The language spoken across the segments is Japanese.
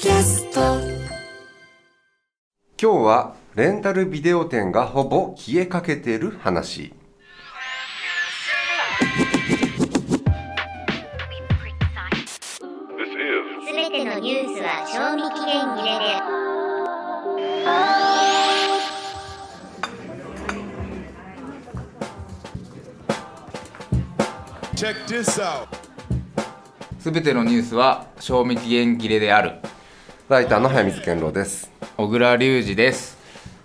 キャスト。今日はレンタルビデオ店がほぼ消えかけてる話。すべてのニュースは賞味期限切れで。すべてのニュースは賞味期限切れであるライターの早水健郎です。小倉隆二です。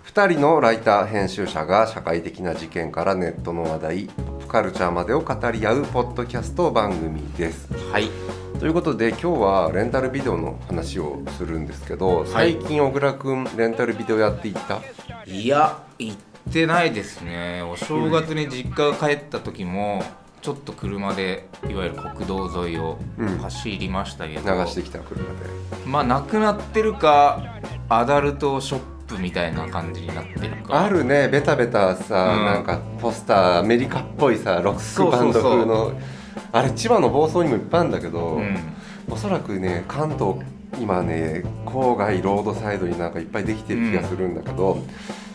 2人のライター編集者が社会的な事件からネットの話題ポップカルチャーまでを語り合うポッドキャスト番組です。はい。ということで今日はレンタルビデオの話をするんですけど最近小倉くんレンタルビデオやっていった？いや行ってないですね。お正月に実家帰った時もちょっと車でいわゆる国道沿いをうん。走りましたけ流ど、してきた車で。まあなくなってるかアダルトショップみたいな感じになってるか。あるね。ベタベタさ、うん。なんかポスターアメリカっぽいさロックバンド風の。あれ千葉の房総にもいっぱいあるんだけど、うん。おそらくね関東今ね郊外ロードサイドになんかいっぱいできてる気がするんだけど、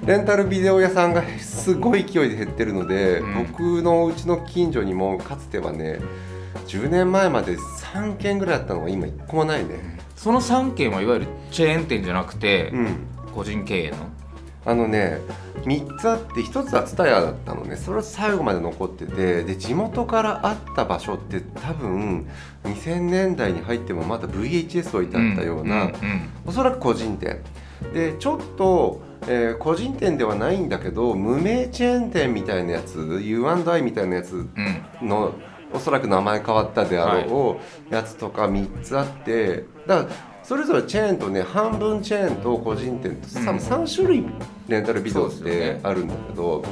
レンタルビデオ屋さんがすごい勢いで減ってるので、うん。僕のうちの近所にもかつてはね10年前まで3軒ぐらいあったのが今1個もないね。その3軒はいわゆるチェーン店じゃなくて、うん。個人経営の？あのね3つあって1つは TSUTAYA だったのね。それは最後まで残っててで地元からあった場所って多分2000年代に入ってもまだ VHS 置いてあったような、んうん。おそらく個人店。でちょっと、えー個人店ではないんだけど無名チェーン店みたいなやつ U&I みたいなやつうんうんのおそらく名前変わったであろうやつとか3つあってだからそれぞれチェーンとね半分チェーンと個人店とうん。3, 3種類レンタルビデオってあるんだけど、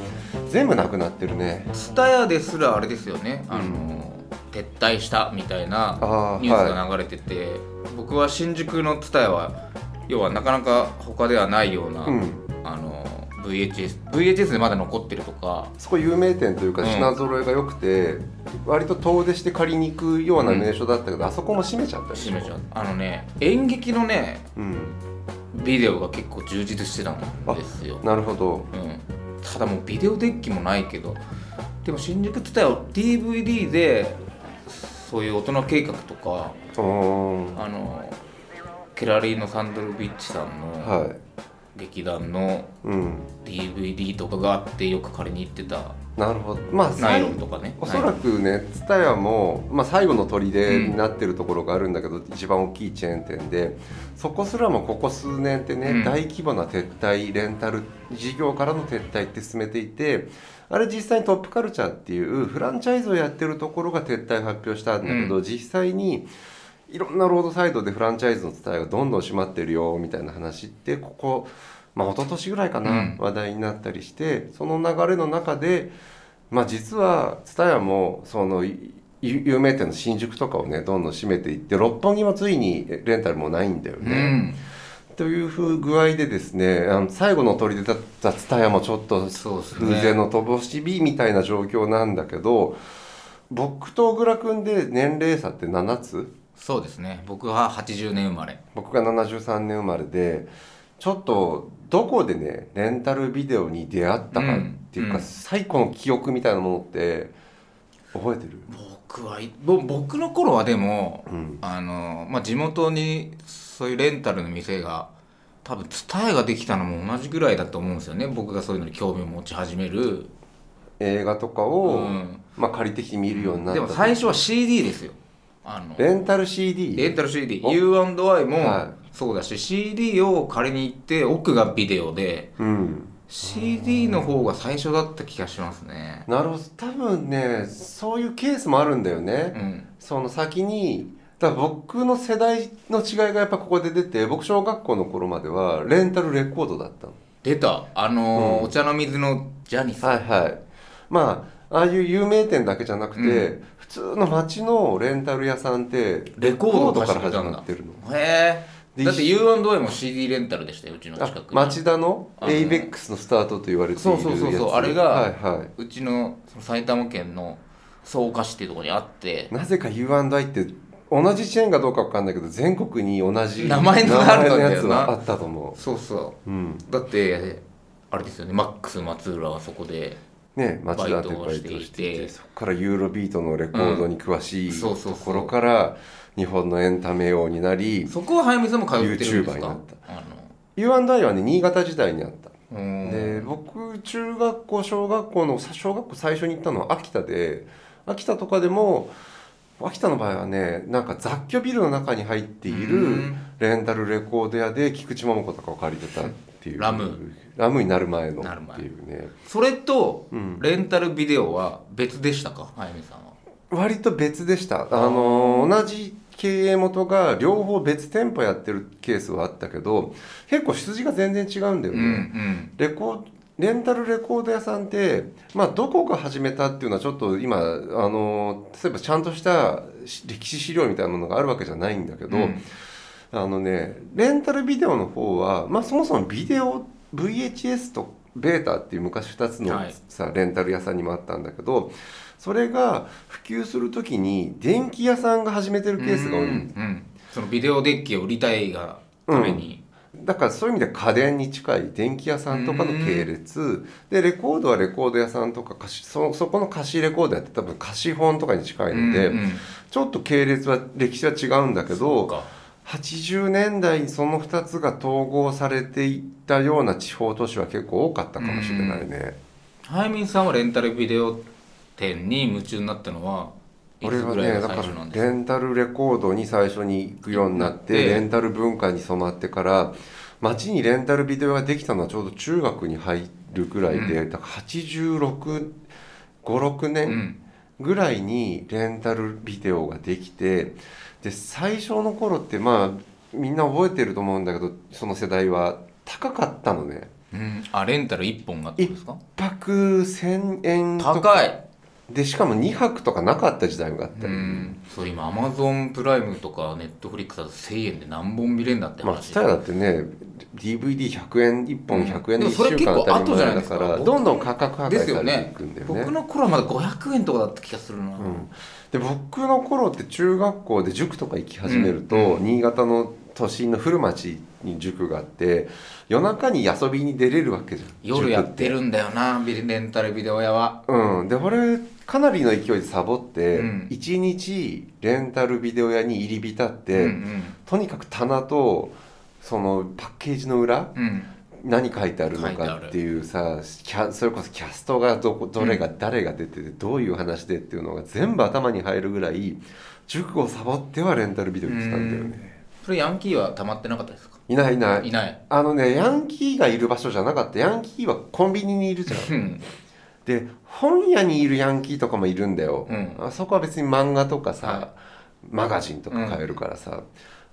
全部なくなってるね。ツタヤですらあれですよね、あの撤退したみたいなニュースが流れてて、僕は新宿のツタヤは要はなかなか他ではないような、うん。あの VHS VHS でまだ残ってるとか。そこ有名店というかうん。品揃えが良くて、割と遠出して借りに行くような名所だったけど、あそこも閉めちゃったでしょ閉めちゃうあのね演劇のねうん。ビデオが結構充実してたんですよ、なるほど。うん、ただもうビデオデッキもないけどでも新宿ツタヤは DVD でそういう大人計画とかあのケラリーノ・サンドロビッチさんのはい。劇団のうん。DVD とかがあってよく借りに行ってたなるほど。まあナイロンとかね。おそらくね TSUTAYA も、まあ、最後の砦になってるところがあるんだけど、一番大きいチェーン店でそこすらもここ数年ってね、うん。大規模な撤退レンタル事業からの撤退って進めていてあれ実際にトップカルチャーっていうフランチャイズをやってるところが撤退を発表したんだけど、う実際にいろんなロードサイドでフランチャイズの TSUTAYA がどんどん閉まってるよみたいな話ってここ、まあ、一昨年ぐらいかな、うん。話題になったりしてその流れの中でまあ実は TSUTAYA もそのい有名店の新宿とかをねどんどん閉めていって六本木もついにレンタルもないんだようね。ん。というふう具合でですねあの最後の砦だった TSUTAYA もちょっと風前の乏しびみたいな状況なんだけど僕と小倉君で年齢差って7つそうですね。僕は80年生まれ。僕が73年生まれでちょっとどこでねレンタルビデオに出会ったかっていうか、うん。うん。最古の記憶みたいなものって覚えてる？僕は僕の頃はでもうん。あの、まあ、地元にそういうレンタルの店が多分伝えができたのも同じぐらいだと思うんですよね。僕がそういうのに興味を持ち始める、映画とかを、うん。まあ、借りてきて見るようになったでも最初は CD ですよあのレンタル CD レンタル CD お？U&I もはそうだし CD を借りに行って奥がビデオで。うん。CD の方が最初だった気がしますね。なるほど。多分ねそういうケースもあるんだよね、うん。その先にだ僕の世代の違いがやっぱここで出て僕小学校の頃まではレンタルレコードだったの。出た。あのーうん。お茶の水のジャニス、はいはい。まあああいう有名店だけじゃなくて、う普通の街のレンタル屋さんってレコードから始まってるの。へでえだって U&A も CD レンタルでしたようちのあ近くに。町田のあの ABEX のスタートと言われているやつそうそうそうそう。あれがはいはうちのその埼玉県の草加市っていうところにあって。いなぜか U&I って同じチェーンかどうかわかんないけど全国に同じ名前のあるんだよな。名前のやつはあったと思そうそう。うん。だってあれですよね。マックス松浦はそこでね町田でバイトをしていて。そこからユーロビートのレコードに詳しいところから日本のエンタメ王になりそこは早見さんも通ってるんです YouTuber になかったあ U&I はね新潟時代にあった。で僕中学校小学校の小学校最初に行ったのは秋田で秋田とかでも秋田の場合はねなんか雑居ビルの中に入っていうるん。レンタルレコード屋で菊池桃子とかを借りてたっていう。ラム。ラムになる前の。っていうね。それとうん。レンタルビデオは別でしたか？早見さんは。割と別でした。あの同じ経営元が両方別店舗やってるケースはあったけど結構出自が全然違うんだようね、ん。レコーレンタルレコード屋さんって、まあ、どこが始めたっていうのはちょっと今あの例えばちゃんとした歴史資料みたいなものがあるわけじゃないんだけど、うんあのねレンタルビデオの方は、まあ、そもそもビデオ VHS とベータっていう昔2つのはい。さ、レンタル屋さんにもあったんだけどそれが普及する時に電気屋さんが始めてるケースが多い。うんうんそのビデオデッキを売りたいがために、だからそういう意味では家電に近い電気屋さんとかの系列。でレコードはレコード屋さんとか貸しそそこの貸しレコードやって多分貸し本とかに近いので、うんうん。ちょっと系列は歴史は違うんだけそうどか80年代にその2つが統合されていったような地方都市は結構多かったかもしれないね。早見さんはレンタルビデオ店に夢中になったのはい俺はつぐらいがねだからレンタルレコードに最初に行くようになってでレンタル文化に染まってから街にレンタルビデオができたのはちょうど中学に入るぐらいで、だから8656う年ん。ぐらいにレンタルビデオができてで最初の頃ってまあみんな覚えてると思うんだけどその世代は高かったのね。うん。あレンタル1本がってことですか？1泊1000円高い。でしかも2泊とかなかった時代があった。り。うん。そう今アマゾンプライムとかネットフリックスだと1000円で何本見れるんだってまあ、話、スタイだってね DVD100 円1本100円で1でもそれ週間当たり結構後じゃない前だかですか。らどんどん価格破壊されていねくんだよね。僕の頃はまだ500円とかだった気がするな、うん、で僕の頃って中学校で塾とか行き始めると、うん新潟の都心の古町に塾があって夜中に遊びに出れるわけじゃん夜やって塾るんだよなビレンタルビデオ屋は。うん。で俺かなりの勢いでサボって、うん。一日レンタルビデオ屋に入り浸って、うんとにかく棚とそのパッケージの裏、うんうん何書いてあるのかっていうさキャそれこそキャストがどこどれが誰が出ててどういう話でっていうのが全部頭に入るぐらい塾をサボってはレンタルビデオ行ってたんだよね。それヤンキーは溜まってなかったですか？いないいない。いない。あのねヤンキーがいる場所じゃなかった。ヤンキーはコンビニにいるじゃん。うん。で本屋にいるヤンキーとかもいるんだよ、うん。あそこは別に漫画とかさ、はマガジンとか買えるからさ、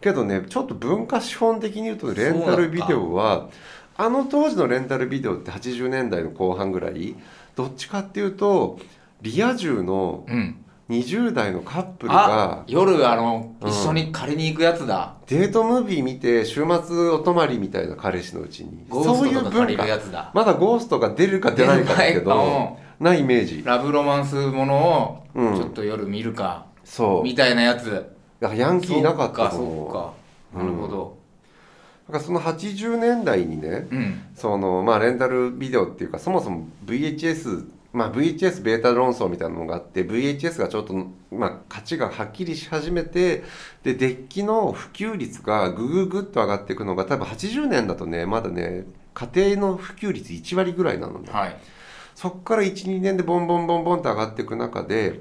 けどねちょっと文化資本的に言うとレンタルビデオはあの当時のレンタルビデオって80年代の後半ぐらいどっちかっていうとリア充のうん。20代のカップルあが夜あの、うん。一緒に借りに行くやつだ。デートムービー見て週末お泊まりみたいな彼氏のうちに。ゴそういう文化。るやつだ。まだゴーストが出るか出ないかだけ出ないどなイメージ。ラブロマンスものうん。をちょっと夜見るか、そう。みたいなやつ。だからヤンキーいなかったとそ思う。っかそっか。なるほどだからその80年代にねうん。そのまあレンタルビデオっていうかそもそも VHS まあ VHS ベータ論争みたいなのがあって VHS がちょっとまあ価値がはっきりし始めてでデッキの普及率がぐぐぐっと上がっていくのが多分80年だとねまだね家庭の普及率1割ぐらいなのね。はい。そこから12年でボンボンボンボンと上がっていく中で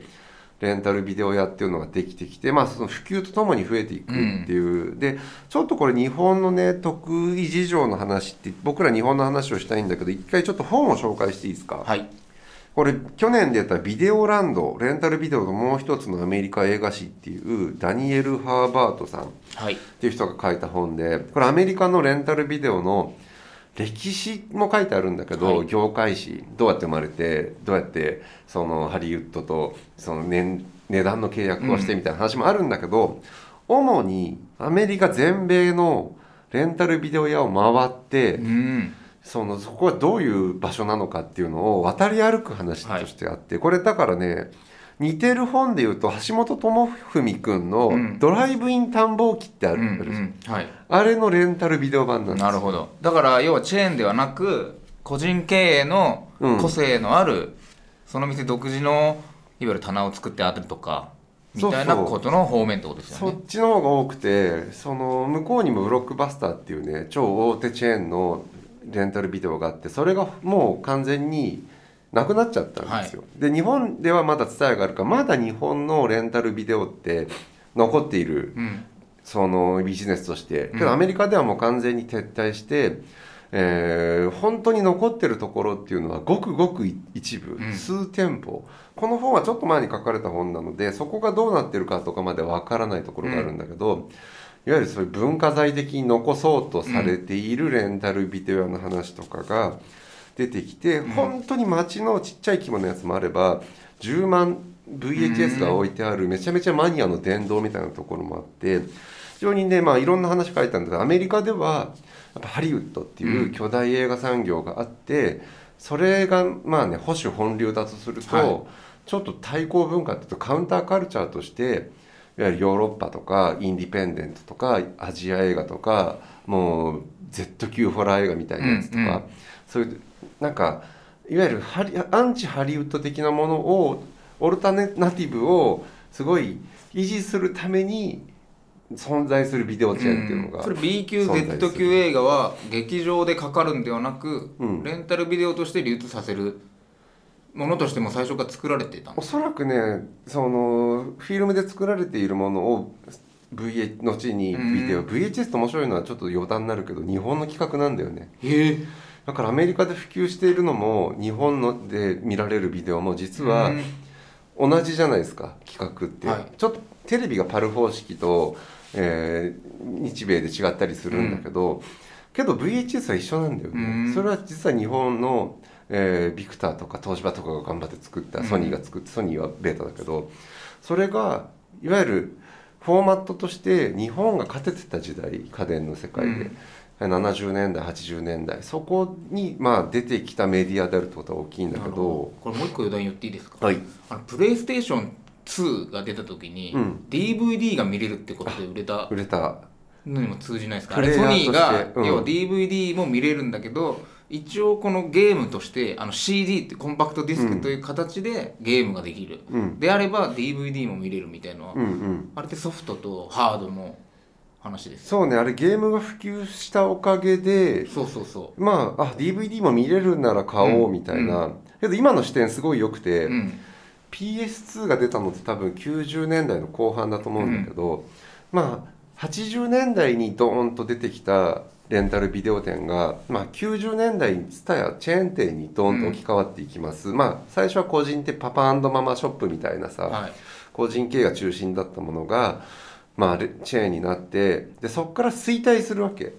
レンタルビデオ屋っていうのができてきて、まあ、その普及とともに増えていくっていう、でちょっとこれ日本のね得意事情の話って僕ら日本の話をしたいんだけど一回ちょっと本を紹介していいですか、はい。これ去年でやったビデオランドレンタルビデオのもう一つのアメリカ映画史っていうダニエル・ハーバートさんはい。っていう人が書いた本でこれアメリカのレンタルビデオの歴史も書いてあるんだけど、はい。業界史どうやって生まれてどうやってそのハリウッドとその年値段の契約をしてみたいな話もあるんだけど、主にアメリカ全米のレンタルビデオ屋を回って、うん。そのそこはどういう場所なのかっていうのを渡り歩く話としてあって、これだからね似てる本でいうと橋本智文くんのうん「ドライブイン探訪記」ってある,、うんうん。はい。あれのレンタルビデオ版なんです。よなるほど。だから要はチェーンではなく個人経営のうん。個性のある、その店独自のいわゆる棚を作ってあるとかみたいなことの方面ってことですそよね。っちの方が多くてその向こうにもブロックバスターっていうね超大手チェーンのレンタルビデオがあってそれがもう完全になくなっちゃったんですよ、で日本ではまだ伝えがあるからまだ日本のレンタルビデオって残っているうん。そのビジネスとして。けうん。どアメリカではもう完全に撤退して、えー本当に残ってるところっていうのはごくごく一部、うん。数店舗。この本はちょっと前に書かれた本なのでそこがどうなってるかとかまでわからないところがあるんだけど、いわゆるそういう文化財的に残そうとされているレンタルビデオの話とかが出てきて、ん。本当に街のちっちゃい規模のやつもあれば10万 VHS が置いてあるめちゃめちゃマニアの殿堂みたいなところもあって非常にねまあいろんな話書いたんだけどアメリカではやっぱハリウッドっていう巨大映画産業があって、それがまあね保守本流だとすると、はい。ちょっと対抗文化っていうとカウンターカルチャーとしていわゆるヨーロッパとかインディペンデントとかアジア映画とかもう Z 級ホラー映画みたいなやつとか、うんうん。そういうなんかいわゆるハリアンチハリウッド的なものをオルタネナティブをすごい維持するために存在するビデオチェーンっていうのが、それ B 級 Z 級映画は劇場でかかるんではなく、うん。レンタルビデオとして流通させるものとしても最初から作られていたおそらくねそのフィルムで作られているものを VH 後にビデオ、うん。VHS って面白いのはちょっと余談になるけど日本の企画なんだよね。へえだからアメリカで普及しているのも日本ので見られるビデオも実は同じじゃないですか企画って、はい。ちょっとテレビがパル方式と、えー日米で違ったりするんだけど、けど VHS は一緒なんだよね、うん。それは実は日本の、えービクターとか東芝とかが頑張って作ったうん。ソニーが作って、ソニーはベータだけどそれがいわゆるフォーマットとして日本が勝ててた時代家電の世界で、うん70年代80年代そこにまあ出てきたメディアであるってことは大きいんだけど。これもう一個余談言っていいですか？はい。あのプレイステーション2が出た時に、うん DVD が見れるってことで売れた売れた。のにも通じないですか？あれソニーがうん。要は DVD も見れるんだけど一応このゲームとしてあの CD ってコンパクトディスクという形でゲームができる、うん。であれば DVD も見れるみたいな。のは、うんうん。あれってソフトとハードの話ですそうねあれゲームが普及したおかげでそうそうそまああ DVD も見れるなら買おうみたいな、けど今の視点すごい良くて、う、うん、PS2 が出たのって多分90年代の後半だと思うんだけど、まあ80年代にドーンと出てきたレンタルビデオ店が、まあ、90年代に TSUTAYA チェーン店にドーンと置き換わっていきます、まあ最初は個人店パパママショップみたいなさ、はい。個人経営が中心だったものが、まあ、レチェーンになってでそこから衰退するわけ。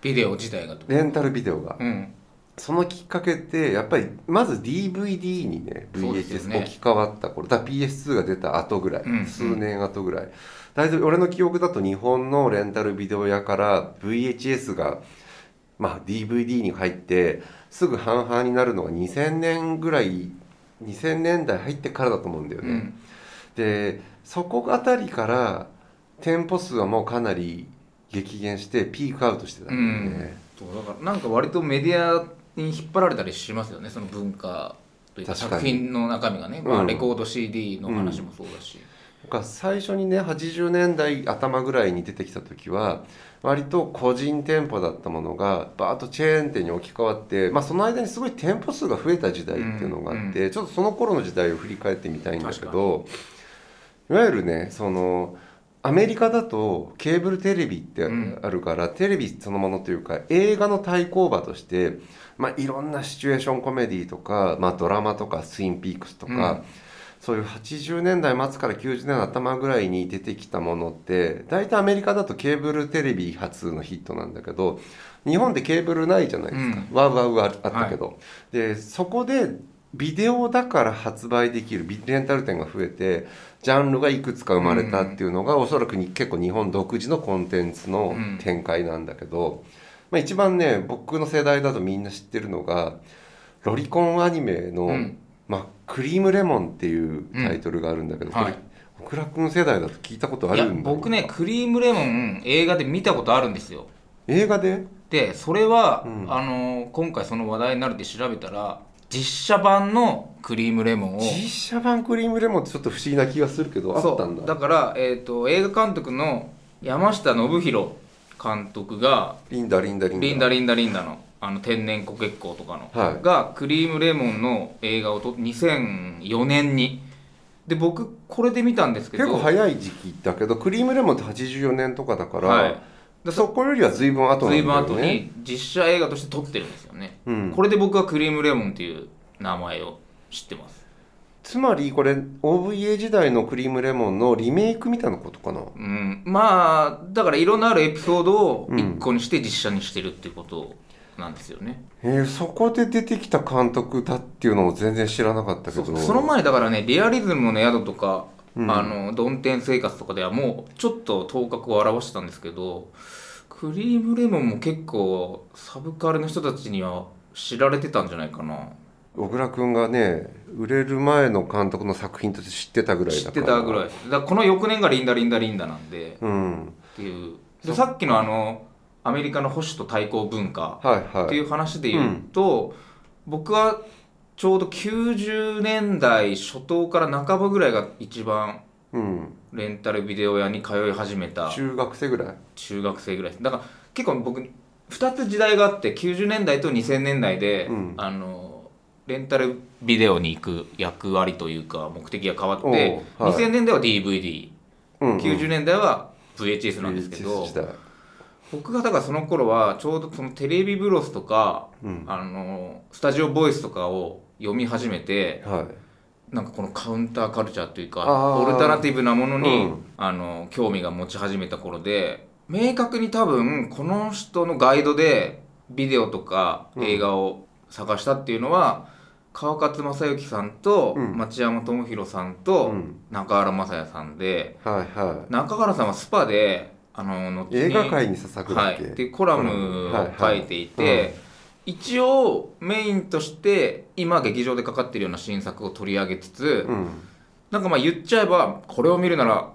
ビデオ自体がと。レンタルビデオが。うん。そのきっかけってやっぱりまず DVD にね VHS ね。置き換わった頃。だから PS2 が出た後ぐらい、うん。数年後ぐらい。大体俺の記憶だと日本のレンタルビデオ屋から VHS が、まあ、DVD に入ってすぐ半々になるのが2000年ぐらい2000年代入ってからだと思うんだよね、うん。でそこあたりから店舗数はもうかなり激減してピークアウトしてたんだよね、そうだからなんか割とメディアに引っ張られたりしますよねその文化というか作品の中身がね、まあ、うん。レコード CD の話もそうだし、なんか最初にね80年代頭ぐらいに出てきた時は割と個人店舗だったものがバーッとチェーン店に置き換わって、まあ、その間にすごい店舗数が増えた時代っていうのがあって、ちょっとその頃の時代を振り返ってみたいんだけどいわゆるねそのアメリカだとケーブルテレビってうん。あるから、テレビそのものというか映画の対抗馬として、まあ、いろんなシチュエーションコメディとか、まあ、ドラマとかスインピークスとか、うん。そういう80年代末から90年代頭ぐらいに出てきたものって大体アメリカだとケーブルテレビ初のヒットなんだけど日本でケーブルないじゃないですか、うワウワウはあったけど、でそこでビデオだから発売できるビレンタル店が増えてジャンルがいくつか生まれたっていうのが、おそらくに結構日本独自のコンテンツの展開なんだけど、まあ、一番ね僕の世代だとみんな知ってるのがロリコンアニメのうん。まあ、クリームレモンっていうタイトルがあるんだけど、これ君世代だと聞いたことあるんだ僕ねクリームレモン映画で見たことあるんですよ。映画で？でそれは、うん。あの今回その話題になるって調べたら実写版のクリームレモンを。実写版クリームレモンってちょっと不思議な気がするけどあったんだ。だから、えー、と映画監督の山下信弘監督が。リンダリンダリンダリンダリンダリンダの。あの天然コケッコーとかの、はい。がクリームレモンの映画をと2004年に。で僕これで見たんですけど。結構早い時期だけどクリームレモンって84年とかだから、はいでそこよりは随分後なんだ随分後に実写映画として撮ってるんですよね、うん。これで僕はクリームレモンっていう名前を知ってます。つまりこれ OVA 時代のクリームレモンのリメイクみたいなことかな？うん。まあだからいろんなあるエピソードをうん。一個にして実写にしてるっていうことなんですよね、えーそこで出てきた監督だっていうのも全然知らなかったけど。そその前だからねリアリズムの宿とか、うん。あの曇天生活とかではもうちょっと頭角を現してたんですけどクリームレモンも結構サブカルの人たちには知られてたんじゃないかな。小倉君がね売れる前の監督の作品として知ってたぐらい知ってだからたぐらいです。だこの翌年がリンダリンダリンダなんでうん。っていう。でさっきのあのアメリカの保守と対抗文化はいはい。っていう話で言うと、僕はちょうど90年代初頭から半ばぐらいが一番うん。レンタルビデオ屋に通い始めた。中学生ぐらい？中学生ぐらい。ですだから結構僕2つ時代があって90年代と2000年代で、うん。あのレンタルビデオに行く役割というか目的が変わって、おうはい。2000年代は DVD90、うんうん。90年代は VHS なんですけど時代僕がだからその頃はちょうどそのテレビブロスとか、うん。あのスタジオボイスとかを読み始めてはい。なんかこのカウンターカルチャーというかオルタナティブなものに、うん。あの興味が持ち始めた頃で明確に多分この人のガイドでビデオとかうん。映画を探したっていうのは、川勝正幸さんとうん。町山智博さんとうん。中原雅也さんではいは中原さんはスパであの映画界に捧ぐだっけ、はい、っていうコラム。を書いていて、はいはい。一応メインとして今劇場でかかってるような新作を取り上げつつ、うん。なんかまあ言っちゃえばこれを見るなら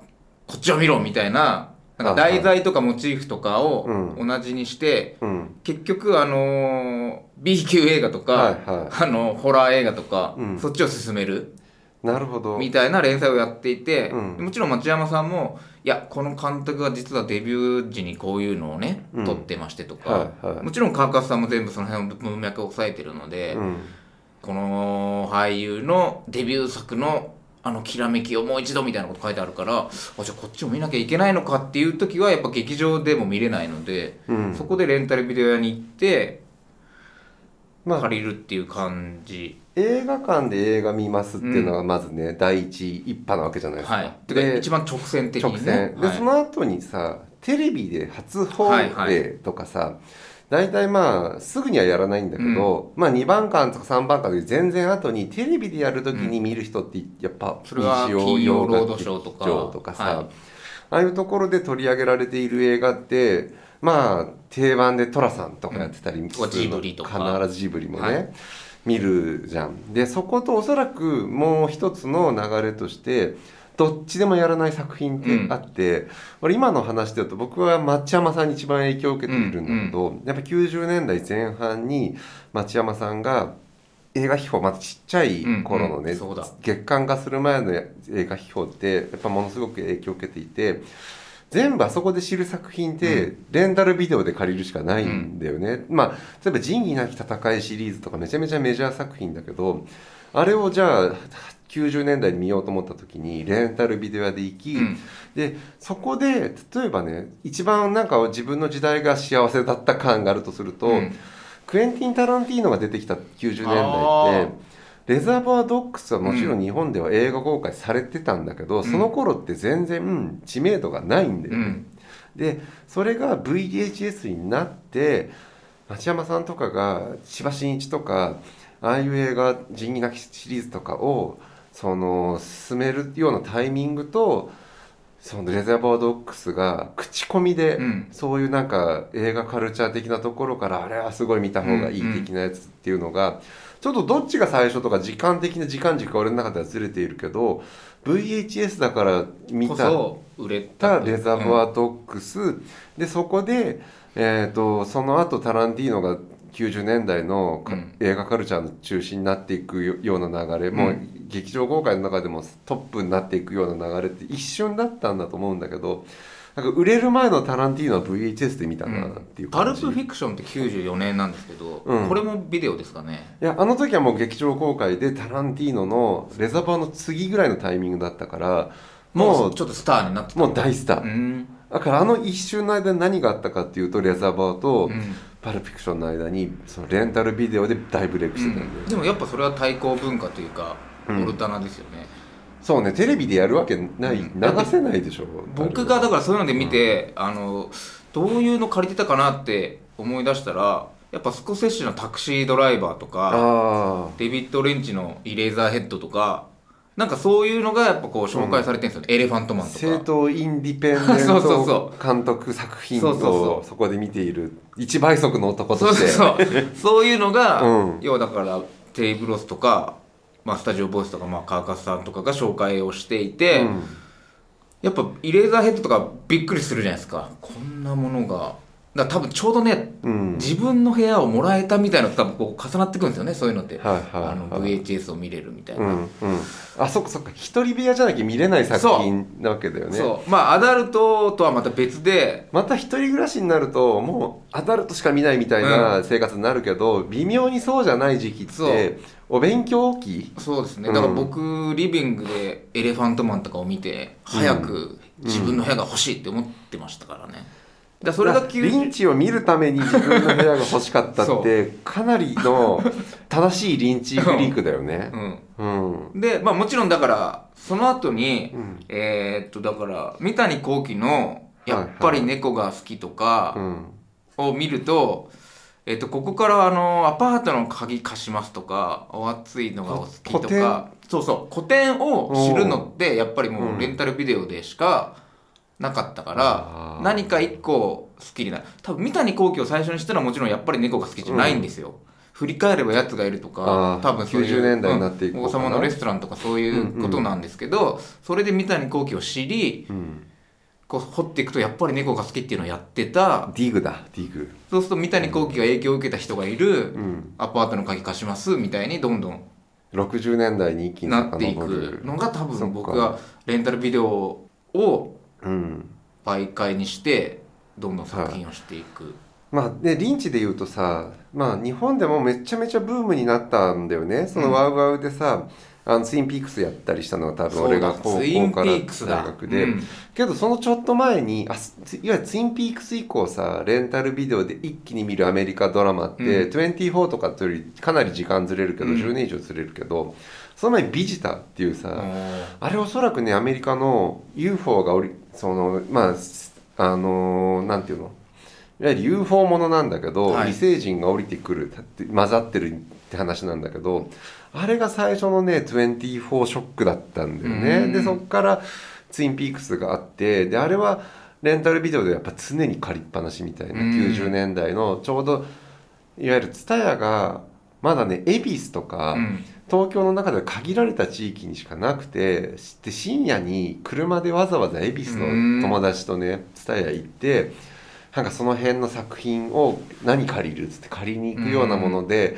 こっちを見ろみたいななんか題材とかモチーフとかをうん。同じにして、うん。結局あのー B 級映画とか、はいはあのホラー映画とか、うん。そっちを進める。いなるほど。みたいな連載をやっていて、うん。もちろん町山さんもいやこの監督が実はデビュー時にこういうのをね、うん。撮ってましてとか、はいはい。もちろん川勝さんも全部その辺の文脈を押さえてるので、うん。この俳優のデビュー作のあのきらめきをもう一度みたいなこと書いてあるからあじゃあこっちも見なきゃいけないのかっていう時はやっぱ劇場でも見れないので、うん。そこでレンタルビデオ屋に行ってまあ借りるっていう感じ、映画館で映画見ますっていうのがまずね、第一一派なわけじゃないですか。はい。で一番直線的に直線。ねはい。でその後にさテレビで初放はいは映とかさ、大体まあすぐにはやらないんだけど、まあ2番館とか3番館より全然後にテレビでやる時に見る人ってやっぱ日曜金曜ロード劇ショーとか。場とかさ、はい。ああいうところで取り上げられている映画ってまあ定番で寅さんとかやってたりうん。ジブリとか。必ずジブリもね、はい。見るじゃん。でそことおそらくもう一つの流れとしてどっちでもやらない作品ってあって、俺今の話だと僕は町山さんに一番影響を受けているんだけど、やっぱ90年代前半に町山さんが映画秘宝まだちっちゃい頃のね、うん。うん月刊化する前の映画秘宝ってやっぱものすごく影響を受けていて全部あそこで知る作品ってレンタルビデオで借りるしかないんだよね、まあ例えば「仁義なき戦い」シリーズとかめちゃめちゃメジャー作品だけどあれをじゃあ90年代に見ようと思った時にレンタルビデオ屋で行き、うん。でそこで例えばね一番なんか自分の時代が幸せだった感があるとすると、うん。クエンティン・タランティーノが出てきた90年代ってレザーバードッグスはもちろん日本では映画公開されてたんだけど、その頃って全然知名度がないんだよね。うん。でそれが VHS になって町山さんとかが千葉真一とかああいう映画「仁義なき」シリーズとかをその進めるようなタイミングとそのレザーバードッグスが口コミで、うん。そういうなんか映画カルチャー的なところからあれはすごい見た方がいい的なやつっていうのが、ちょっとどっちが最初とか時間的な時間軸が俺の中ではずれているけど VHS だから見た売れたたレザーバードックス、でそこで、えー、とその後タランティーノが90年代のかうん。映画カルチャーの中心になっていくよような流れ、もう劇場公開の中でもトップになっていくような流れって一瞬だったんだと思うんだけどなんか売れる前のタランティーノは VHS で見たなっていう感じ、パルプフィクションって94年なんですけど、うん。これもビデオですかね。いやあの時はもう劇場公開でタランティーノのレザーバーの次ぐらいのタイミングだったからもうちょっとスターになってた。もう大スター、うん。だからあの一瞬の間に何があったかっていうとレザーバーとうん。パルプフィクションの間にそのレンタルビデオで大ブレイクしてたんで、でもやっぱそれは対抗文化というか、うん。オルタナですよねそうねテレビでやるわけない、うん。流せないでしょ僕がだからそういうので見て、あのどういうの借りてたかなって思い出したらやっぱスコセッシのタクシードライバーとかあデビッド・レンチのイレーザーヘッドとかなんかそういうのがやっぱこう紹介されてるんですよね、エレファントマンあとか。正当インディペンデン そうそうそト監督作品そうそうそをう。そこで見ている一倍速の男そうとして。そうそう。そういうのが、うん。要はだからテイブロスとか、まあ、スタジオボイスとか、まあ、カーカスさんとかが紹介をしていて、うん。やっぱイレーザーヘッドとかびっくりするじゃないですか。こんなものがだ多分ちょうどねうん。自分の部屋をもらえたみたいなのと多分こう重なってくるんですよねそういうのって、はいはいはいあの VHS を見れるみたいな、うんうん。あそっかそっか。一人部屋じゃなきゃ見れない作品なわけだよね。そう。まあアダルトとはまた別で。また一人暮らしになるともうアダルトしか見ないみたいな生活になるけど、微妙にそうじゃない時期ってお勉強期そうですね。うんだから僕、リビングでエレファントマンとかを見て早く自分の部屋が欲しいって思ってましたからね。だからそれが急リンチを見るために自分の部屋が欲しかったそって かなりの正しいリンチフリークだよね。うん。うん。でまあもちろんだからその後に、うん。えーっとだから三谷幸喜の「やっぱり猫が好き」とうかん。を見ると、えーっとここからあのアパートの鍵貸しますとかお熱いのがお好きとかそうそう古典を知るのってやっぱりもうん。うレンタルビデオでしかなかったから、あー。何か一個好きになる。多分三谷幸喜を最初にしたのはもちろんやっぱり猫が好きじゃないんですよ、振り返ればやつがいるとあかー。多分そういう90年代になっていくうん王様のレストランとかそういうことなんですけど、それで三谷幸喜を知りうんこう掘っていくとやっぱり猫が好きっていうのをやってた。ディグだディグ。そうすると三谷幸喜が影響を受けた人がいる、うん。アパートの鍵貸しますみたいにどんどん。60年代に一気になっていくのが多分僕がレンタルビデオをうん。媒介にしてどんどん作品をしていく、まあでリンチで言うとさ、まあ、日本でもめちゃめちゃブームになったんだよね。そのワウワウでさ、あのツインピークスやったりしたのが多分俺が高校から大学で、うん。けどそのちょっと前にあすいわゆるツインピークス以降さレンタルビデオで一気に見るアメリカドラマって、うん。24とかというよりかなり時間ずれるけど、うん。10年以上ずれるけどその前にビジターっていうさ、おー。あれおそらくねアメリカの UFO がおりそのまあすあのーなんていうの？いわゆる UFO ものなんだけど、はい。異星人が降りてくる混ざってるって話なんだけどあれが最初のね24ショックだったんだよね。うん。でそっからツインピークスがあってであれはレンタルビデオでやっぱ常に借りっぱなしみたいな、うん。90年代のちょうどいわゆる TSUTAYA がまだね恵比寿とか、うん。東京の中では限られた地域にしかなくてで深夜に車でわざわざ恵比寿の友達とね蔦屋行ってなんかその辺の作品を何借りるっつって借りに行くようなもので、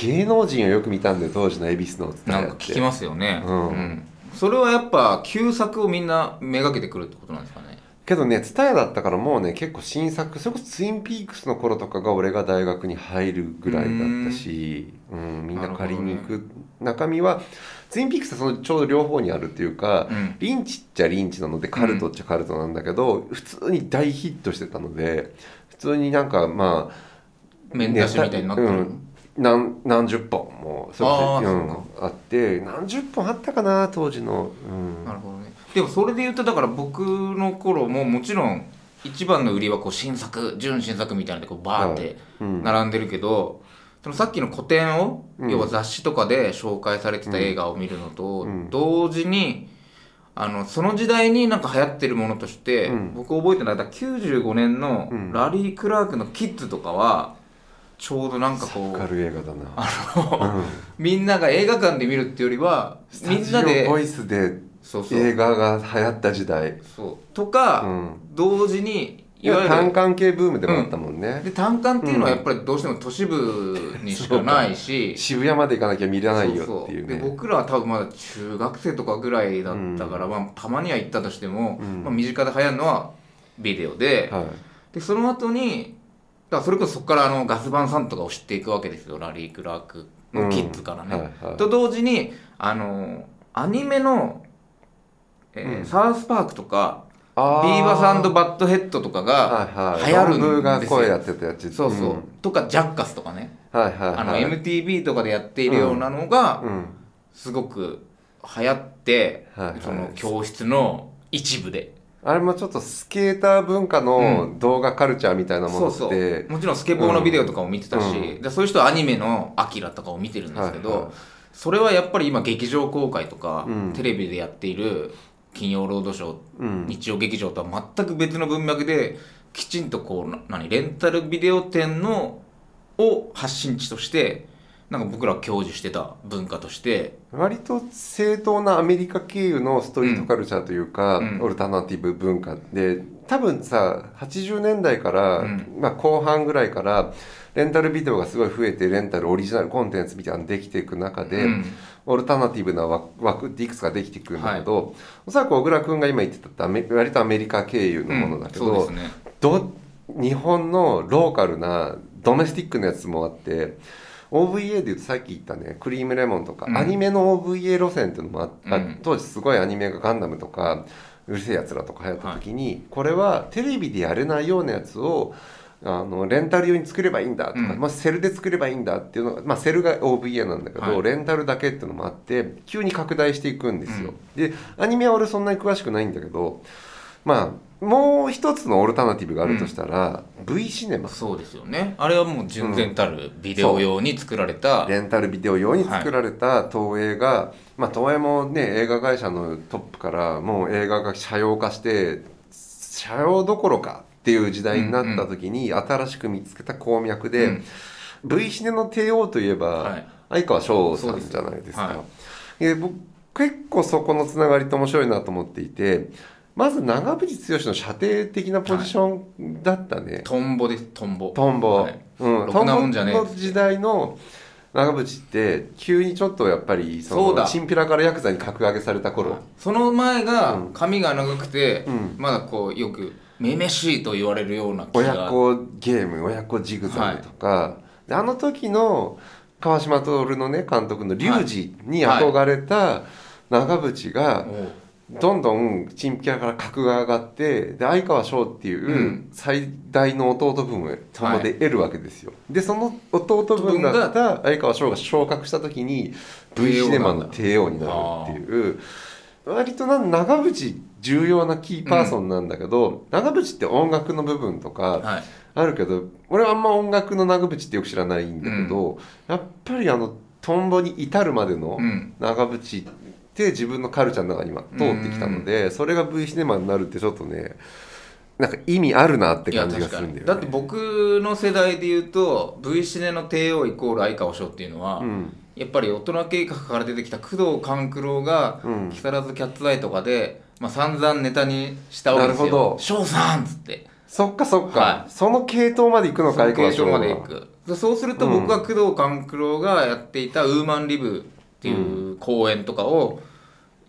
芸能人をよく見たんだよ当時の恵比寿の蔦なんか聞きますよね、うん。それはやっぱ旧作をみんなめがけてくるってことなんですかね。けどね蔦屋だったからもうね結構新作それこそツインピークスの頃とかが俺が大学に入るぐらいだったし、うん。みんな借りに行く、中身はツインピークスはそのちょうど両方にあるっていうか、うん。リンチっちゃリンチなのでカルトっちゃカルトなんだけど、普通に大ヒットしてたので普通になんかまあ面出しみたいになってる、うん何何十本もそうん。あって何十本あったかな当時の、うん。なるほどね。でもそれで言うとだから僕の頃ももちろん一番の売りはこう新作純新作みたいなのでこうバーってうん。並んでるけど、そのさっきの古典を、うん。要は雑誌とかで紹介されてた映画を見るのと、うん。同時にあのその時代になんか流行ってるものとして、うん。僕覚えてるのは95年のうん。ラリー・クラークの「キッズ」とかはちょうどなんかこうる映画だな。あの、うん。みんなが映画館で見るっていうよりはみんなスタジでオボイスでそうそう。映画が流行った時代。そう。とか、うん。同時にいいわゆるや単管系ブームでもあったもんね、で単館っていうのはやっぱりどうしても都市部にしかないし、渋谷まで行かなきゃ見れないよそうそうっていう。ねで僕らは多分まだ中学生とかぐらいだったから、まあ、たまには行ったとしても、うん。まあ、身近で流行るのはビデオで,、はい。でその後にだからそれこそそこからあのガス・ヴァン・サントとかを知っていくわけですよ。ラリー・クラークのキッズからね。はいはい。と同時にあのアニメの、えーうん。サウスパークとかあビーバス・バットヘッドとかがはいはい。流行るんロンブーがですよ声やってたやつ。そうそう、ん。とかジャッカスとかね、はいはいはい。あの MTV とかでやっているようなのがうん。すごく流行って、はいはい。その教室の一部で、あれもちょっとスケーター文化の動画カルチャーみたいなものって、そうそう。もちろんスケボーのビデオとかも見てたし、うん。でそういう人はアニメの「アキラとかを見てるんですけど、はいはい。それはやっぱり今劇場公開とか、うん。テレビでやっている金曜ロードショー、うん。日曜劇場とは全く別の文脈できちんとこうな何レンタルビデオ店のを発信地としてなんか僕ら享受してた文化として。割と正当なアメリカ経由のストリートカルチャーというか、うん。オルタナティブ文化で多分さ80年代から、うん。まあ、後半ぐらいからレンタルビデオがすごい増えてレンタルオリジナルコンテンツみたいなのできていく中で、うん。オルタナティブな枠枠っていくつかできていくんだけど、おそらく小倉君が今言ってた割とアメリカ経由のものだけど、ね。ど日本のローカルなドメスティックなやつもあって OVA でいうとさっき言ったねクリームレモンとか、うん。アニメの OVA 路線っていうのもあった、うん。当時すごいアニメがガンダムとかうるせえやつらとか流行った時に、これはテレビでやれないようなやつをあのレンタル用に作ればいいんだとか、うん。まあ、セルで作ればいいんだっていうのが、まあ、セルが OVA なんだけど、はい。レンタルだけっていうのもあって急に拡大していくんですよ、でアニメは俺そんなに詳しくないんだけどまあもう一つのオルタナティブがあるとしたら、V シネマ。そうですよね。あれはもう純然たるビデオ用に作られた、レンタルビデオ用に作られた東映が、まあ東映もね映画会社のトップからもう映画が社用化して社用どころかっていう時代になった時に新しく見つけた鉱脈で、うん。V シネの帝王といえば、はい。相川翔さんじゃないですか。はで僕結構そこのつながりって面白いなと思っていてまず長渕剛の射程的なポジションだったね、トンボですトンボ。トンボ、はい。うん、トンボの時代の長渕って急にちょっとやっぱりそのそうだ。チンピラからヤクザに格上げされた頃、その前がうん。髪が長くて、うん。まだこうよくめめしいと言われるような気が。親子ゲーム親子ジグザグとか、であの時の川島徹のね監督の「リュウジ」に憧れた長渕がおうどんどんチンピラから格が上がってで相川翔っていううん。最大の弟分を友で得るわけですよ、でその弟分だった相川翔が昇格した時に V シネマの帝王になるっていう。割とな長渕重要なキーパーソンなんだけど、長渕って音楽の部分とかはい。あるけど俺はあんま音楽の長渕ってよく知らないんだけど、やっぱりあのトンボに至るまでのうん。長渕って自分のカルチャーの中には通ってきたので、それが V シネマになるってちょっとねなんか意味あるなって感じがするんだよね。に。だって僕の世代で言うと V シネの帝王イコール相川翔っていうのは、うん。やっぱり大人計画から出てきた工藤官九郎がうん。木更津キャッツアイとかで、まあ、散々ネタにしたわけですなるほど。よ「翔さん!」っつって。そっかそっか、はその系統まで行くのかその系統相川翔は。までいくでそうすると僕は工藤官九郎がやっていた「ウーマンリブ」っていう公演とかを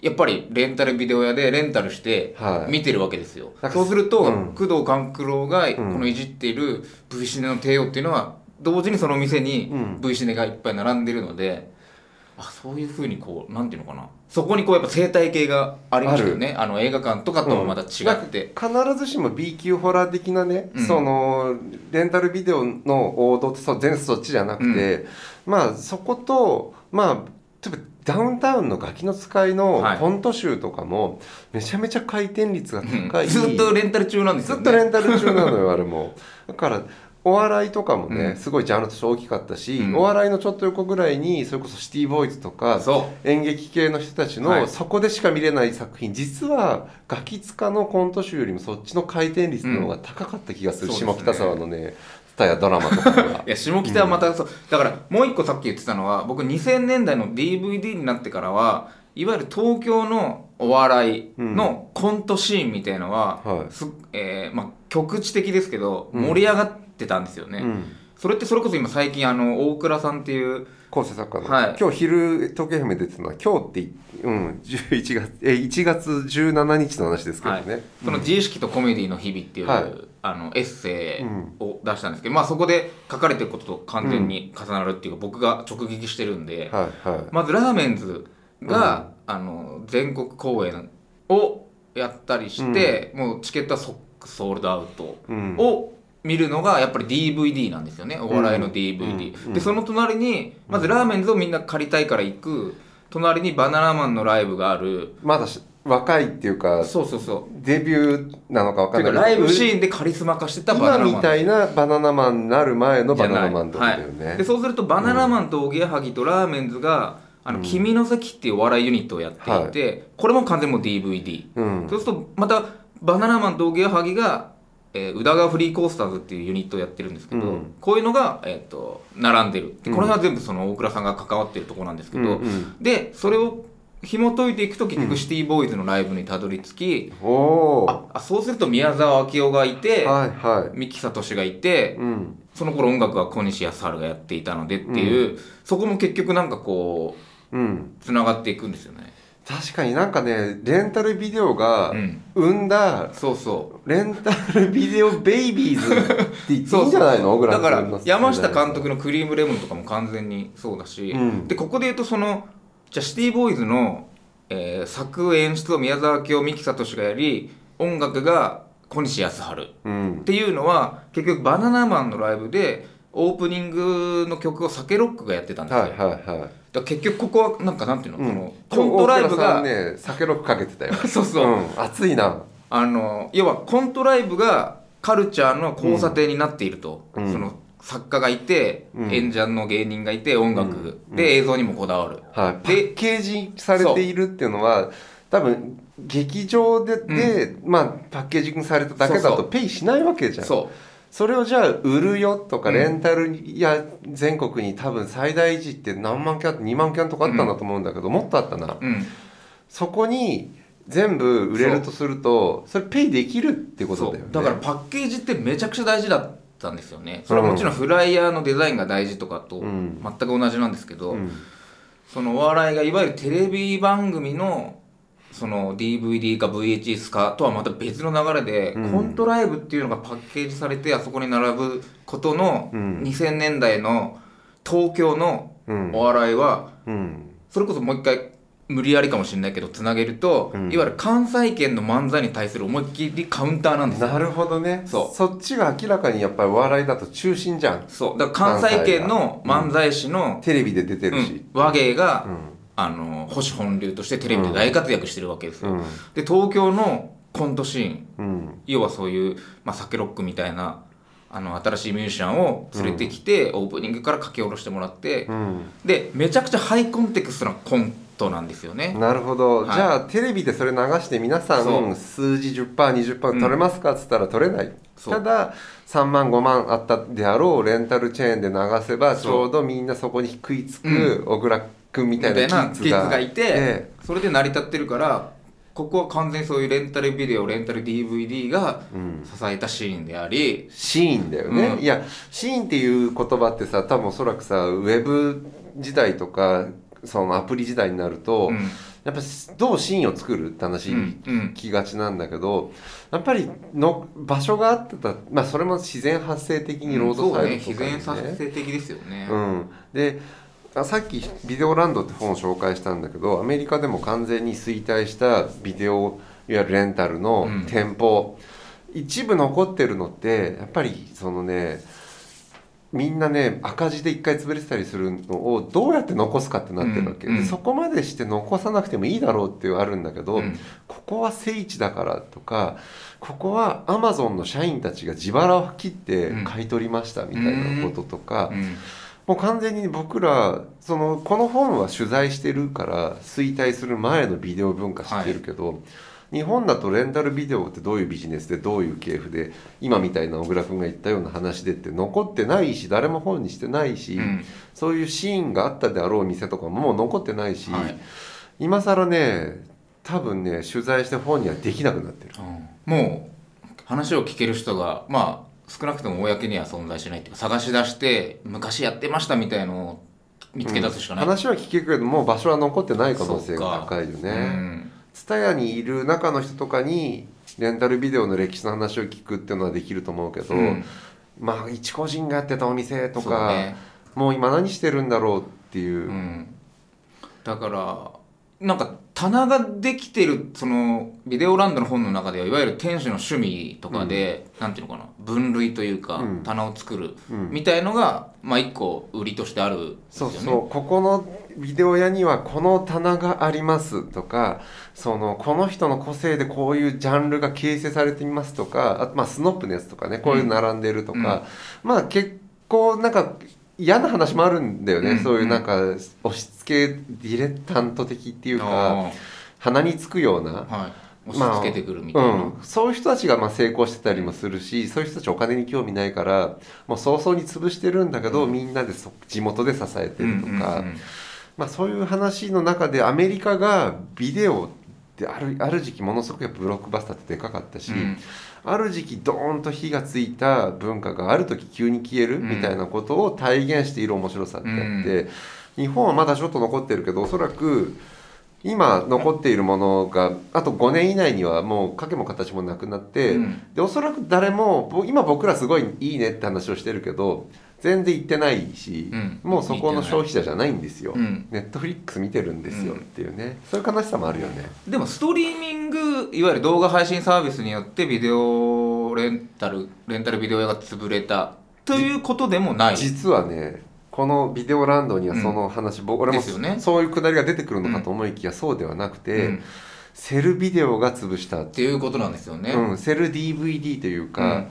やっぱりレンタルビデオ屋でレンタルしてはい。見てるわけですよ、なんかそうすると、うん。工藤官九郎がん。このいじっている V シネの帝王っていうのは同時にその店にうん。V シネがいっぱい並んでるので、あそういうふうにこうなんていうのかな。そこにこうやっぱ生態系がありましたよね。あの映画館とかともまた違って、必ずしも B 級ホラー的なね、うん。そのレンタルビデオの王道ってそう全然そっちじゃなくて、まあそことまあ例えばダウンタウンのガキの使いのはい。コント集とかもめちゃめちゃ回転率がうん高い、ずっとレンタル中なんですよね。ずっとレンタル中なのよあれも。だからお笑いとかもね、うん。すごいジャンルとして大きかったし、うん。お笑いのちょっと横ぐらいにそれこそシティボーイズとかそ演劇系の人たちの、はい。そこでしか見れない作品実はガキ使のコント集よりもそっちの回転率の方が高かった気がする、うん下北沢のねタやドラマとかが。いや下北はまたそう、だからもう一個さっき言ってたのは僕2000年代の DVD になってからはいわゆる東京のお笑いのコントシーンみたいのは、はい。すえーまあ、局地的ですけどうん。盛り上がってたんですよね、うん。それってそれこそ今最近あの大倉さんっていう構成作家の、はい。今日昼東京 FM 出てたのは今日ってい、うん、11月え1月17日の話ですけどね、はい、その自意識とコメディの日々っていう、はいあのエッセイを出したんですけど、まあそこで書かれてることと完全に重なるっていうか、僕が直撃してるんで、はいはい。まずラーメンズが、あの全国公演をやったりして、もうチケットは即ソールドアウトうん。を見るのがやっぱり DVD なんですよね。お笑いの DVD、うん。うん。でその隣にまずラーメンズをみんな借りたいから行く。隣にバナナマンのライブがある。まだし若いっていうかそうそうそう。デビューなのか分かんない。ていうかライブシーンでカリスマ化してたバナナマン。今みたいなバナナマンになる前のバナナマンってことだよね、はい、でそうするとバナナマンとおぎやはぎとラーメンズが「あの君の席」っていうお笑いユニットをやっていて、これも完全にもう DVD、うん。そうするとまたバナナマンとおぎやはぎが、えー宇田川フリーコースターズっていうユニットをやってるんですけど、うん。こういうのが、えー、と並んでる。でうん。これが全部その大倉さんが関わってるところなんですけど、うんうん。でそれを紐解いていくと結うん。局シティボーイズのライブにたどり着き、おおああそうすると宮沢明夫がいて、はいはい。三木聡がいて、うん。その頃音楽は小西康晴がやっていたのでっていう、そこも結局なんかこううん。つながっていくんですよね。確かになんかねレンタルビデオがうん、生んだそうそレンタルビデオベイビーズって言っていいんじゃないの。だから山下監督の「クリームレモン」とかも完全にそうだし、うん。でここで言うとそのじゃあシティボーイズの、えー作演出を宮沢明夫三木聡がやり音楽が小西康晴うん。っていうのは結局バナナマンのライブでオープニングの曲をサケロックがやってたんですよ、はいはいはい。だ結局ここはなんかなんていうの、うん。このコントライブが、んね酒ロックかけてたよ。そうそう、ん。熱いな。あの要はコントライブがカルチャーの交差点になっていると、うん。その作家がいて、うん。演者の芸人がいて音楽、うん。で映像にもこだわる、はい、パでッケージされているっていうのは多分劇場でで、まあ、パッケージングされただけだそうそう。とペイしないわけじゃん。そそれをじゃあ売るよとかうん。レンタルや全国に多分最大時って何万キャン2万キャンとかあったんだと思うんだけど、もっとあったな。う、うん、そこに全部売れるとするとそれペイできるってことだよね。だからパッケージってめちゃくちゃ大事だったんですよね。それはもちろんフライヤーのデザインが大事とかとうん。全く同じなんですけど、うん。そのお笑いがいわゆるテレビ番組のその DVD か VHS かとはまた別の流れで、うん。コントライブっていうのがパッケージされてあそこに並ぶことのうん。2000年代の東京のうん。お笑いはうん。それこそもう一回無理やりかもしれないけどつなげると、うん。いわゆる関西圏の漫才に対する思いっきりカウンターなんですよ。なるほどね。そう。そっちが明らかにやっぱりお笑いだと中心じゃん。そう。だから関西圏の漫才師の、テレビで出てるし。うん、和芸が、うん。あの保守本流としてテレビで大活躍してるわけですよ、うん。で東京のコントシーンうん。要はそういう、まあ、サケロックみたいなあの新しいミュージシャンを連れてきて、オープニングから書き下ろしてもらって、うん。でめちゃくちゃハイコンテクストなコントなんですよね、なるほど、はい。じゃあテレビでそれ流して皆さん数字 10%20% 取れますかっつったら取れない、そう。ただ3万5万あったであろうレンタルチェーンで流せばちょうどみんなそこに食いつく小倉君みみたいなキキッズがいて、えそれで成り立ってるからここは完全にそういうレンタルビデオレンタル DVD がえうん。支えたシーンであり、シーンだよね、うん。いやシーンっていう言葉ってさ多分おそらくさウェブ時代とかそのアプリ時代になると、うん。やっぱどうシーンを作るって話うんうん。きがちなんだけどやっぱりの場所があってた、まあ、それも自然発生的にロードとかに自然発生的ですよね、うん、であさっき「ビデオランド」って本を紹介したんだけどアメリカでも完全に衰退したビデオいわゆるレンタルのうん。店舗、一部残ってるのってやっぱりそのねみんなね赤字で一回潰れてたりするのをどうやって残すかってなってるわけ、うんうん。でそこまでして残さなくてもいいだろうっていうあるんだけど、うん。ここは聖地だからとかここはアマゾンの社員たちが自腹を切って買い取りましたみたいなこととか、うん。もう完全に僕らそのこの本は取材してるから衰退する前のビデオ文化知ってるけど、日本だとレンタルビデオってどういうビジネスでどういう系譜で今みたいな小倉君が言ったような話でって残ってないし誰も本にしてないし、うん。そういうシーンがあったであろう店とかももう残ってないし、はい。今更ね多分ね取材して本にはできなくなってる。もう話を聞ける人がまあ少なくとも公には存在しないっていうか探し出して昔やってましたみたいのを見つけ出すしかない、話は聞けるけどもう場所は残ってない可能性が高いようね。んツタヤにいる中の人とかにレンタルビデオの歴史の話を聞くっていうのはできると思うけど、うん。まあ一個人がやってたお店とか、ね。もう今何してるんだろうっていう、うん、だからなんか棚ができてるそのビデオランドの本の中ではいわゆる店主の趣味とかで、なんていうのかな分類というか、うん。棚を作るうん。みたいのが、まあ一個売りとしてあるんですよね。そうそう。ここのビデオ屋にはこの棚がありますとかそのこの人の個性でこういうジャンルが形成されていますとかあとまあスノップのやつとかねこういうの並んでるとか、まあ結構なんか嫌な話もあるんだよね、うん。そういうなんか押し付けディレッタント的っていうかあ鼻につくような。ーはい。押し付けてくるみたいな、うん、そういう人たちがまあ成功してたりもするしそういう人たちお金に興味ないからもう早々に潰してるんだけど、みんなでそ地元で支えてるとか、うんうんうんまあ、そういう話の中でアメリカがビデオってあるある時期ものすごくやっぱブロックバスターってでかかったし、うん。ある時期ドーンと火がついた文化がある時急に消えるうんみたいなことを体現している面白さってあって、日本はまだちょっと残ってるけどおそらく今残っているものがあと5年以内にはもう影も形もなくなって、うん。でおそらく誰もぼ今僕らすごいいいねって話をしてるけど全然行ってないし、うん。もうそこの消費者じゃないんですよ、うん。ネットフリックス見てるんですようん。っていうね、そういう悲しさもあるよね。でもストリーミングいわゆる動画配信サービスによってビデオレンタルレンタルビデオ屋が潰れた。ということでもない。実はねこのビデオランドにはその話、僕俺もですよね。そういうくだりが出てくるのかと思いきや、そうではなくて、うん。セルビデオが潰したっていう。ことなんですよね、うん、セル DVD というか、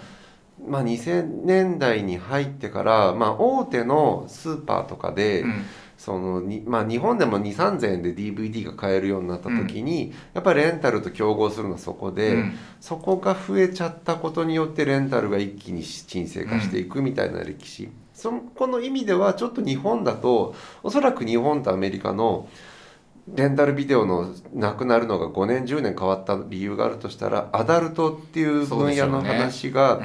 まあ、2000年代に入ってから、まあ、大手のスーパーとかで、うん。そのにまあ、日本でも2 3 0 0 0円で DVD が買えるようになった時に、やっぱりレンタルと競合するのはそこで、うん。そこが増えちゃったことによってレンタルが一気に沈静化していくみたいな歴史、そこの意味ではちょっと日本だとおそらく日本とアメリカのレンタルビデオのなくなるのが5年10年変わった理由があるとしたらアダルトっていう分野の話が、うん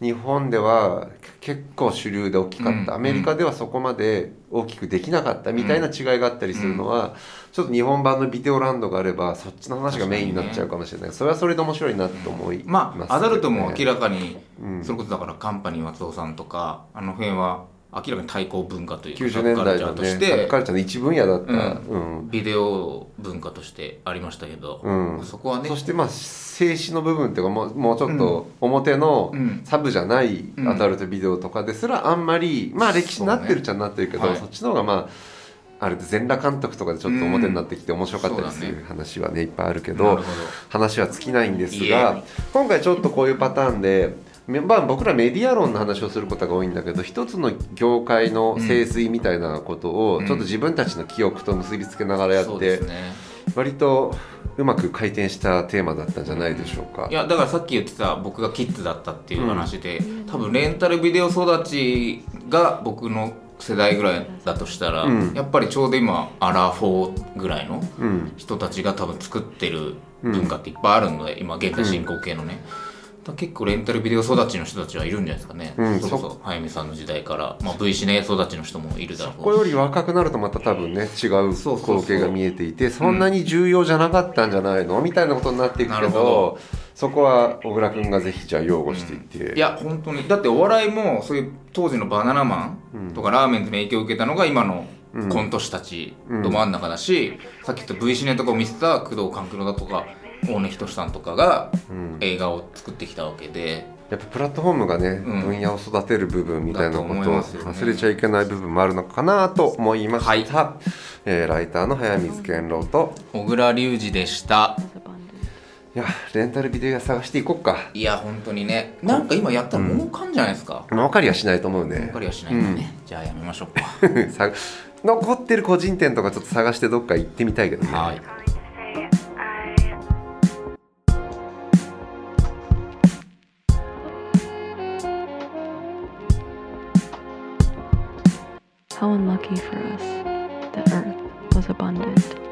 日本では結構主流で大きかった、うん。アメリカではそこまで大きくできなかった。みたいな違いがあったりするのは、ちょっと日本版のビデオランドがあればそっちの話がメインになっちゃうかもしれない、それはそれで面白いなと思いまあアダルトも明ららかに、うん。それこそだからカンパニー松尾さんとかあの辺は明らかに対抗文化というか90年代のサブカルチャーとしてカルチャーの一分野だった、ううん。ビデオ文化としてありましたけど、うん。そこはねそしてまあ静止の部分っていうかもうもうちょっと表のうん。サブじゃないうん。アダルトビデオとかですらあんまりまあ歴史になってるっちゃなってるけどそ,、ねはい。っちの方がまああれ全裸監督とかでちょっと表になってきて面白かったりする話はねいっぱいあるけど話は尽きないんですが今回ちょっとこういうパターンで、めまあ、僕らメディア論の話をすることが多いんだけど一つの業界の清水みたいなことをうん。ちょっと自分たちの記憶と結びつけながらやって割とうまく回転したテーマだったんじゃないでしょうか。い。やだからさっき言ってた僕がキッズだったっていう話で、多分レンタルビデオ育ちが僕の世代ぐらいだとしたら、うん。やっぱりちょうど今アラフォーぐらいのうん。人たちが多分作ってる文化っていっぱいあるので、今現在進行形のね、だから結構レンタルビデオ育ちの人たちはいるんじゃないですかね、うんそれこそ早見さんの時代から、まあ、V シネ育ちの人もいるだろうこれより若くなるとまた多分ね違うそうそうそう。光景が見えていてそんなに重要じゃなかったんじゃないの？みたいなことになっていくなけど。そこは小倉君がぜひじゃあ擁護していって、いや本当に。だってお笑いもそういう当時のバナナマンとかラーメンズに影響を受けたのが今のうん。コント師たちど真ん。中だし、さっき言った V シネとかを見せた工藤官九郎だとか大根仁さんとかがうん。映画を作ってきたわけで、やっぱプラットフォームがね、うん。分野を育てる部分みたいなことを忘れちゃいけない部分もあるのかなと思いました、はい。えーライターの早水健郎と。小倉隆二でした。いやレンタルビデオ屋探していこっか。いや本当にね。なんか今やったら儲かんじゃないですか、儲かりはしないと思う儲ねかりはしないんだね、じゃあやめましょうか。さ残ってる個人店とかちょっと探してどっか行ってみたいけどね、はい How unlucky for us that Earth was abundant.